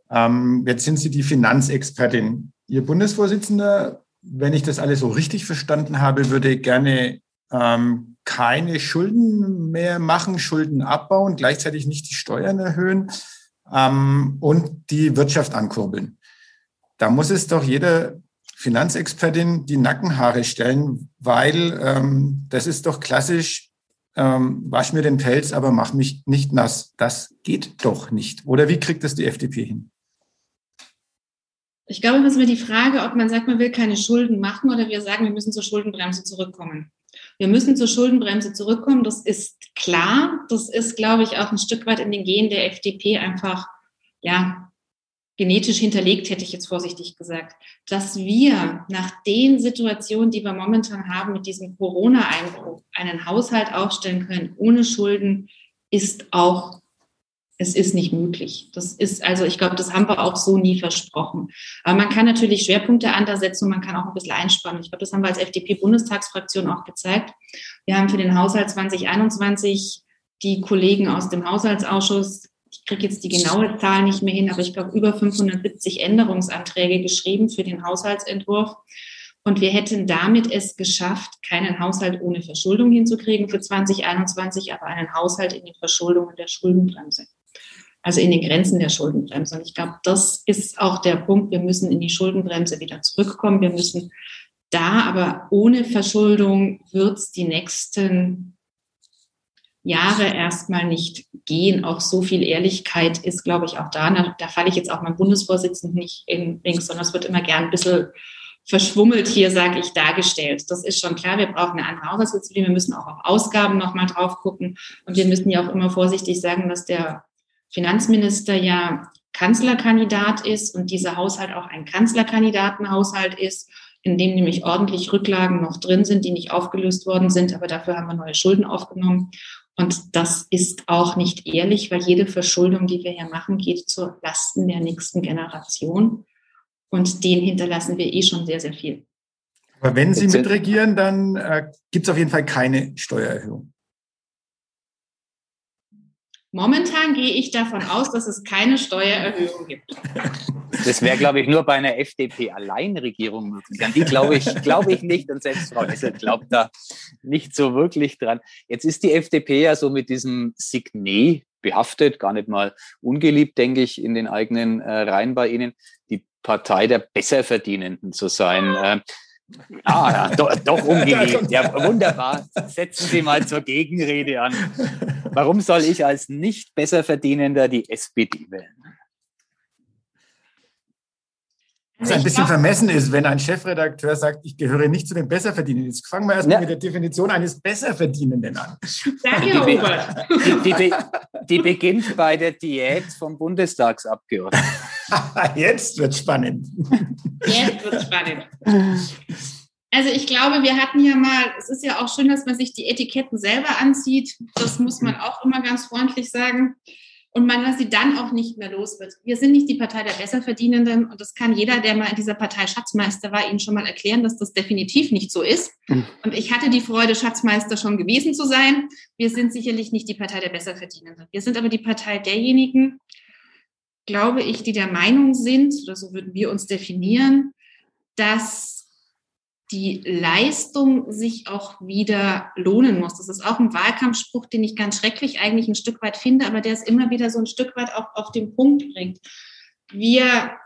Ähm, jetzt sind Sie die Finanzexpertin. Ihr Bundesvorsitzender, wenn ich das alles so richtig verstanden habe, würde gerne ähm, keine Schulden mehr machen, Schulden abbauen, gleichzeitig nicht die Steuern erhöhen ähm, und die Wirtschaft ankurbeln. Da muss es doch jeder Finanzexpertin die Nackenhaare stellen, weil ähm, das ist doch klassisch, ähm, wasch mir den Pelz, aber mach mich nicht nass. Das geht doch nicht. Oder wie kriegt das die FDP hin? Ich glaube, es ist immer die Frage, ob man sagt, man will keine Schulden machen oder wir sagen, wir müssen zur Schuldenbremse zurückkommen. Wir müssen zur Schuldenbremse zurückkommen. Das ist klar. Das ist, glaube ich, auch ein Stück weit in den Genen der FDP einfach, ja, genetisch hinterlegt, hätte ich jetzt vorsichtig gesagt, dass wir nach den Situationen, die wir momentan haben mit diesem Corona-Einbruch, einen Haushalt aufstellen können ohne Schulden, ist auch, es ist nicht möglich. Das ist, also ich glaube, das haben wir auch so nie versprochen. Aber man kann natürlich Schwerpunkte ansetzen und man kann auch ein bisschen einspannen. Ich glaube, das haben wir als FDP-Bundestagsfraktion auch gezeigt. Wir haben für den Haushalt 2021 die Kollegen aus dem Haushaltsausschuss ich kriege jetzt die genaue Zahl nicht mehr hin, aber ich glaube, über 570 Änderungsanträge geschrieben für den Haushaltsentwurf. Und wir hätten damit es geschafft, keinen Haushalt ohne Verschuldung hinzukriegen für 2021, aber einen Haushalt in den Verschuldungen der Schuldenbremse. Also in den Grenzen der Schuldenbremse. Und ich glaube, das ist auch der Punkt. Wir müssen in die Schuldenbremse wieder zurückkommen. Wir müssen da, aber ohne Verschuldung wird es die nächsten Jahre erstmal nicht gehen. Auch so viel Ehrlichkeit ist, glaube ich, auch da. Da, da falle ich jetzt auch meinem Bundesvorsitzenden nicht in links, sondern es wird immer gern ein bisschen verschwummelt hier, sage ich, dargestellt. Das ist schon klar, wir brauchen eine andere Haushaltsdisziplin. Wir müssen auch auf Ausgaben nochmal drauf gucken. Und wir müssen ja auch immer vorsichtig sagen, dass der Finanzminister ja Kanzlerkandidat ist und dieser Haushalt auch ein Kanzlerkandidatenhaushalt ist, in dem nämlich ordentlich Rücklagen noch drin sind, die nicht aufgelöst worden sind, aber dafür haben wir neue Schulden aufgenommen. Und das ist auch nicht ehrlich, weil jede Verschuldung, die wir hier machen, geht zu Lasten der nächsten Generation. Und denen hinterlassen wir eh schon sehr, sehr viel. Aber wenn Sie mitregieren, dann äh, gibt es auf jeden Fall keine Steuererhöhung. Momentan gehe ich davon aus, dass es keine Steuererhöhung gibt. Das wäre, glaube ich, nur bei einer FDP-Alleinregierung möglich. An die glaube ich, glaube ich nicht und selbst Frau Hessel glaubt da nicht so wirklich dran. Jetzt ist die FDP ja so mit diesem Signet behaftet, gar nicht mal ungeliebt, denke ich, in den eigenen äh, Reihen bei Ihnen, die Partei der Besserverdienenden zu sein. Äh, Ah, ja, doch, doch umgelegt. Ja, wunderbar. Setzen Sie mal zur Gegenrede an. Warum soll ich als nicht besser verdienender die SPD wählen? Was ein bisschen vermessen ist, wenn ein Chefredakteur sagt, ich gehöre nicht zu den Besserverdienenden. Jetzt fangen wir erstmal ja. mit der Definition eines Besserverdienenden an. Danke, Robert. Die, die, die, beginnt bei der Diät vom Bundestagsabgeordneten. Jetzt wird spannend. Jetzt wird spannend. Also ich glaube, wir hatten ja mal, es ist ja auch schön, dass man sich die Etiketten selber anzieht. Das muss man auch immer ganz freundlich sagen. Und man sie dann auch nicht mehr los wird. Wir sind nicht die Partei der Besserverdienenden und das kann jeder, der mal in dieser Partei Schatzmeister war, Ihnen schon mal erklären, dass das definitiv nicht so ist. Mhm. Und ich hatte die Freude, Schatzmeister schon gewesen zu sein. Wir sind sicherlich nicht die Partei der Besserverdienenden. Wir sind aber die Partei derjenigen, glaube ich, die der Meinung sind, oder so würden wir uns definieren, dass die Leistung sich auch wieder lohnen muss. Das ist auch ein Wahlkampfspruch, den ich ganz schrecklich eigentlich ein Stück weit finde, aber der es immer wieder so ein Stück weit auch auf den Punkt bringt. Wir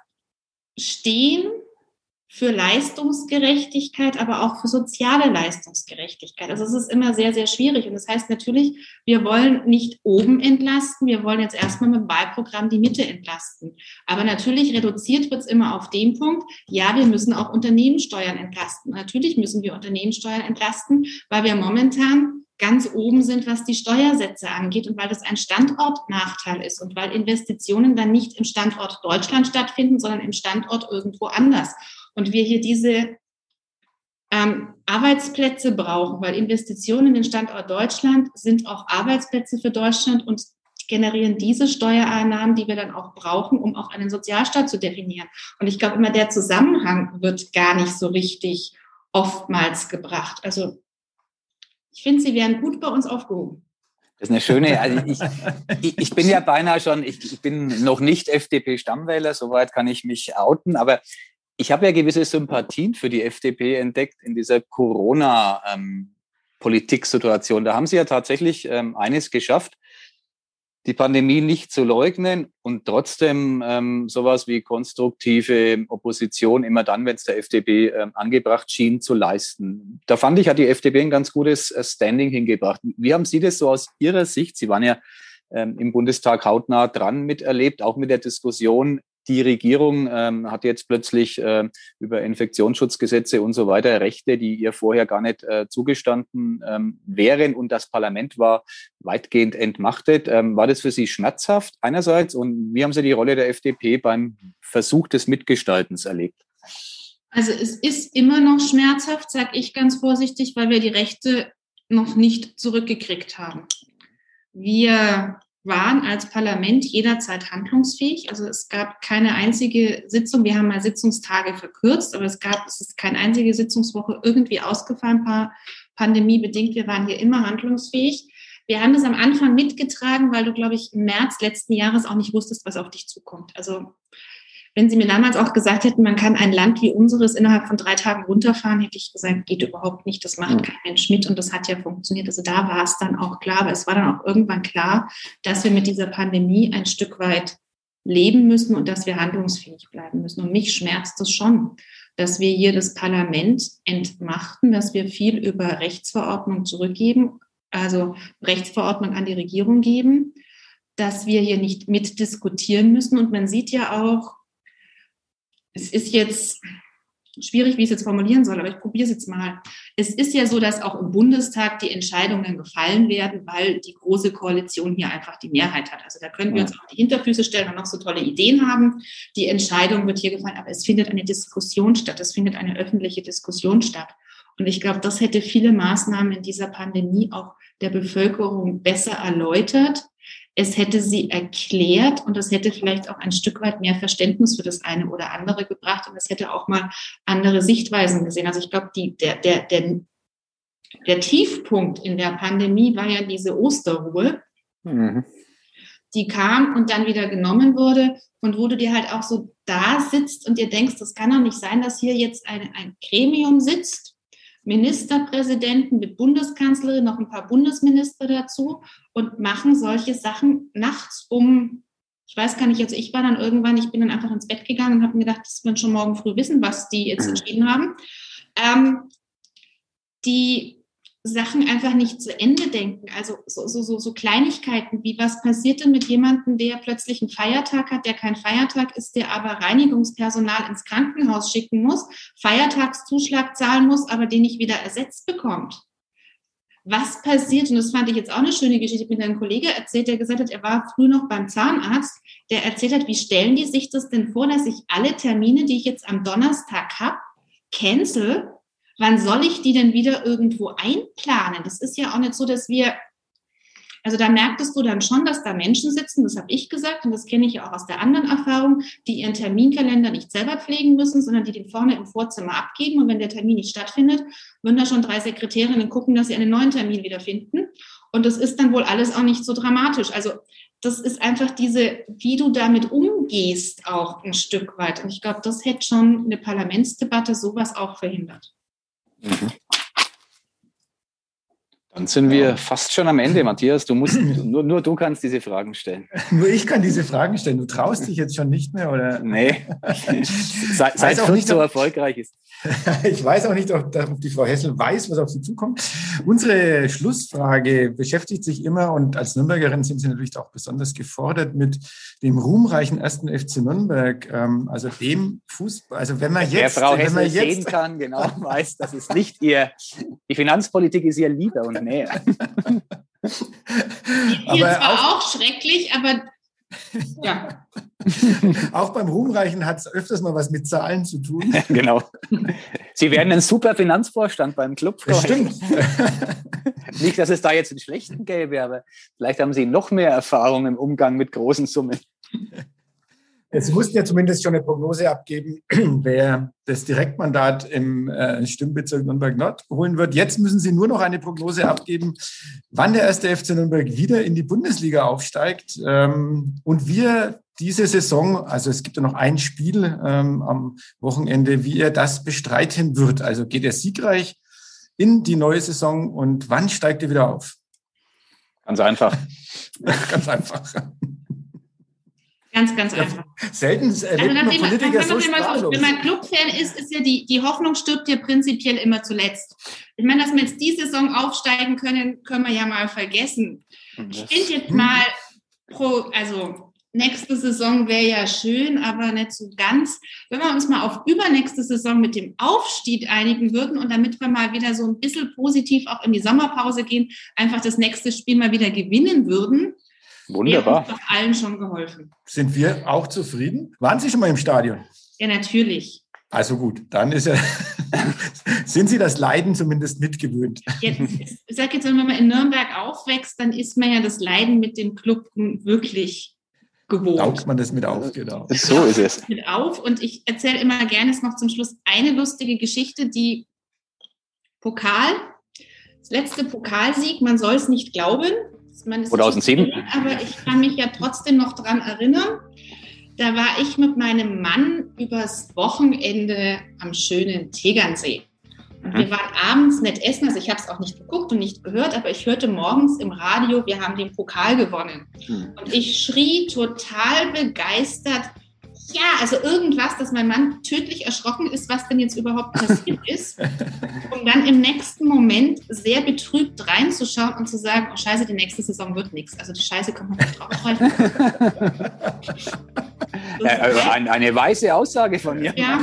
stehen für Leistungsgerechtigkeit, aber auch für soziale Leistungsgerechtigkeit. Also es ist immer sehr, sehr schwierig. Und das heißt natürlich, wir wollen nicht oben entlasten, wir wollen jetzt erstmal mit dem Wahlprogramm die Mitte entlasten. Aber natürlich reduziert wird es immer auf den Punkt, ja, wir müssen auch Unternehmenssteuern entlasten. Natürlich müssen wir Unternehmenssteuern entlasten, weil wir momentan ganz oben sind, was die Steuersätze angeht und weil das ein Standortnachteil ist und weil Investitionen dann nicht im Standort Deutschland stattfinden, sondern im Standort irgendwo anders und wir hier diese ähm, Arbeitsplätze brauchen, weil Investitionen in den Standort Deutschland sind auch Arbeitsplätze für Deutschland und generieren diese Steuereinnahmen, die wir dann auch brauchen, um auch einen Sozialstaat zu definieren. Und ich glaube immer, der Zusammenhang wird gar nicht so richtig oftmals gebracht. Also ich finde, sie wären gut bei uns aufgehoben. Das ist eine schöne, also ich, ich, bin ja beinahe schon, ich, ich bin noch nicht FDP-Stammwähler, soweit kann ich mich outen, aber ich habe ja gewisse Sympathien für die FDP entdeckt in dieser Corona-Politiksituation. Ähm, da haben sie ja tatsächlich ähm, eines geschafft, die Pandemie nicht zu leugnen und trotzdem ähm, sowas wie konstruktive Opposition immer dann, wenn es der FDP ähm, angebracht schien, zu leisten. Da fand ich, hat die FDP ein ganz gutes äh, Standing hingebracht. Wie haben Sie das so aus Ihrer Sicht? Sie waren ja ähm, im Bundestag hautnah dran miterlebt, auch mit der Diskussion die Regierung ähm, hat jetzt plötzlich äh, über Infektionsschutzgesetze und so weiter Rechte, die ihr vorher gar nicht äh, zugestanden ähm, wären und das Parlament war weitgehend entmachtet. Ähm, war das für Sie schmerzhaft einerseits und wie haben Sie die Rolle der FDP beim Versuch des Mitgestaltens erlebt? Also es ist immer noch schmerzhaft, sage ich ganz vorsichtig, weil wir die Rechte noch nicht zurückgekriegt haben. Wir waren als Parlament jederzeit handlungsfähig. Also es gab keine einzige Sitzung. Wir haben mal Sitzungstage verkürzt, aber es gab, es ist keine einzige Sitzungswoche irgendwie ausgefallen, paar pandemiebedingt. Wir waren hier immer handlungsfähig. Wir haben das am Anfang mitgetragen, weil du, glaube ich, im März letzten Jahres auch nicht wusstest, was auf dich zukommt. Also wenn Sie mir damals auch gesagt hätten, man kann ein Land wie unseres innerhalb von drei Tagen runterfahren, hätte ich gesagt, geht überhaupt nicht, das macht kein Mensch mit und das hat ja funktioniert. Also da war es dann auch klar, aber es war dann auch irgendwann klar, dass wir mit dieser Pandemie ein Stück weit leben müssen und dass wir handlungsfähig bleiben müssen. Und mich schmerzt es schon, dass wir hier das Parlament entmachten, dass wir viel über Rechtsverordnung zurückgeben, also Rechtsverordnung an die Regierung geben, dass wir hier nicht mitdiskutieren müssen. Und man sieht ja auch, es ist jetzt schwierig, wie ich es jetzt formulieren soll, aber ich probiere es jetzt mal. Es ist ja so, dass auch im Bundestag die Entscheidungen gefallen werden, weil die große Koalition hier einfach die Mehrheit hat. Also da können wir uns auch die Hinterfüße stellen und noch so tolle Ideen haben. Die Entscheidung wird hier gefallen, aber es findet eine Diskussion statt. Es findet eine öffentliche Diskussion statt. Und ich glaube, das hätte viele Maßnahmen in dieser Pandemie auch der Bevölkerung besser erläutert es hätte sie erklärt und es hätte vielleicht auch ein Stück weit mehr Verständnis für das eine oder andere gebracht und es hätte auch mal andere Sichtweisen gesehen. Also ich glaube, die, der, der, der, der Tiefpunkt in der Pandemie war ja diese Osterruhe. Mhm. Die kam und dann wieder genommen wurde und wo du dir halt auch so da sitzt und dir denkst, das kann doch nicht sein, dass hier jetzt ein, ein Gremium sitzt Ministerpräsidenten mit Bundeskanzlerin, noch ein paar Bundesminister dazu und machen solche Sachen nachts um, ich weiß gar nicht, also ich war dann irgendwann, ich bin dann einfach ins Bett gegangen und habe mir gedacht, dass wir schon morgen früh wissen, was die jetzt mhm. entschieden haben. Ähm, die Sachen einfach nicht zu Ende denken. Also so, so, so, so Kleinigkeiten wie was passiert denn mit jemandem, der plötzlich einen Feiertag hat, der kein Feiertag ist, der aber Reinigungspersonal ins Krankenhaus schicken muss, Feiertagszuschlag zahlen muss, aber den nicht wieder ersetzt bekommt. Was passiert, und das fand ich jetzt auch eine schöne Geschichte, mit einem Kollege erzählt, der gesagt hat, er war früh noch beim Zahnarzt, der erzählt hat, wie stellen die sich das denn vor, dass ich alle Termine, die ich jetzt am Donnerstag habe, cancel wann soll ich die denn wieder irgendwo einplanen? Das ist ja auch nicht so, dass wir Also da merktest du dann schon, dass da Menschen sitzen, das habe ich gesagt und das kenne ich ja auch aus der anderen Erfahrung, die ihren Terminkalender nicht selber pflegen müssen, sondern die den vorne im Vorzimmer abgeben und wenn der Termin nicht stattfindet, würden da schon drei Sekretärinnen gucken, dass sie einen neuen Termin wiederfinden. Und das ist dann wohl alles auch nicht so dramatisch. Also das ist einfach diese, wie du damit umgehst, auch ein Stück weit. Und ich glaube, das hätte schon eine Parlamentsdebatte sowas auch verhindert. Mhm. Dann sind wir fast schon am Ende, Matthias. Du musst, nur, nur du kannst diese Fragen stellen. nur ich kann diese Fragen stellen. Du traust dich jetzt schon nicht mehr, oder? Nee. Seit, seit auch nicht so erfolgreich ist. ich weiß auch nicht, ob, die Frau Hessel weiß, was auf sie zukommt. Unsere Schlussfrage beschäftigt sich immer, und als Nürnbergerin sind Sie natürlich auch besonders gefordert, mit dem ruhmreichen ersten FC Nürnberg, ähm, also dem Fußball. Also wenn man jetzt. Wer Frau Hessel wenn man jetzt, sehen kann, genau weiß, das ist nicht ihr, die Finanzpolitik ist ihr Liebe und Nähe. Hier zwar auch, auch schrecklich, aber ja. Auch beim Ruhmreichen hat es öfters mal was mit Zahlen zu tun. genau. Sie werden ein super Finanzvorstand beim Club. Das stimmt. Nicht, dass es da jetzt einen schlechten gäbe, aber vielleicht haben Sie noch mehr Erfahrung im Umgang mit großen Summen. Sie mussten ja zumindest schon eine Prognose abgeben, wer das Direktmandat im äh, Stimmbezirk Nürnberg-Nord holen wird. Jetzt müssen Sie nur noch eine Prognose abgeben, wann der erste FC Nürnberg wieder in die Bundesliga aufsteigt ähm, und wir diese Saison, also es gibt ja noch ein Spiel ähm, am Wochenende, wie er das bestreiten wird. Also geht er siegreich in die neue Saison und wann steigt er wieder auf? Ganz einfach. Ganz einfach. Ganz, ganz einfach. Selten erlebt also, man Politiker so sprachlos. Wenn man Clubfan ist, ist ja die, die Hoffnung stirbt ja prinzipiell immer zuletzt. Ich meine, dass wir jetzt die Saison aufsteigen können, können wir ja mal vergessen. Ich finde jetzt mal pro, also nächste Saison wäre ja schön, aber nicht so ganz. Wenn wir uns mal auf übernächste Saison mit dem Aufstieg einigen würden und damit wir mal wieder so ein bisschen positiv auch in die Sommerpause gehen, einfach das nächste Spiel mal wieder gewinnen würden, Wunderbar. Uns doch allen schon geholfen. Sind wir auch zufrieden? Waren Sie schon mal im Stadion? Ja, natürlich. Also gut, dann ist ja, sind Sie das Leiden zumindest mitgewöhnt. Jetzt, ich sage jetzt, wenn man in Nürnberg aufwächst, dann ist man ja das Leiden mit dem Club wirklich gewohnt. Saugt man das mit auf, genau. So ist es. Mit auf und ich erzähle immer gerne noch zum Schluss eine lustige Geschichte, die Pokal, das letzte Pokalsieg, man soll es nicht glauben, 2007. aber ich kann mich ja trotzdem noch daran erinnern. Da war ich mit meinem Mann übers Wochenende am schönen Tegernsee. Und wir mhm. waren abends nett essen, also ich habe es auch nicht geguckt und nicht gehört, aber ich hörte morgens im Radio, wir haben den Pokal gewonnen. Mhm. Und ich schrie total begeistert, ja, also irgendwas, dass mein Mann tödlich erschrocken ist, was denn jetzt überhaupt passiert ist, um dann im nächsten Moment sehr betrübt reinzuschauen und zu sagen, oh scheiße, die nächste Saison wird nichts. Also die Scheiße kommt noch nicht drauf. eine, eine weise Aussage von mir. Ja,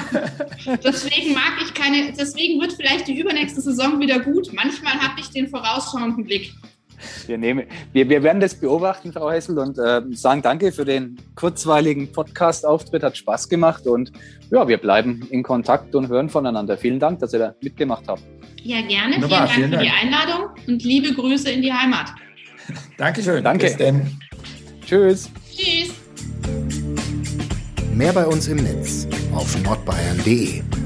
deswegen mag ich keine, deswegen wird vielleicht die übernächste Saison wieder gut. Manchmal habe ich den vorausschauenden Blick. Wir, nehmen, wir, wir werden das beobachten, Frau Hessel, und äh, sagen danke für den kurzweiligen Podcast-Auftritt. Hat Spaß gemacht und ja, wir bleiben in Kontakt und hören voneinander. Vielen Dank, dass ihr da mitgemacht habt. Ja, gerne. Wunderbar, vielen Dank vielen für Dank. die Einladung und liebe Grüße in die Heimat. Dankeschön. Danke. Bis denn. Tschüss. Tschüss. Mehr bei uns im Netz auf nordbayern.de.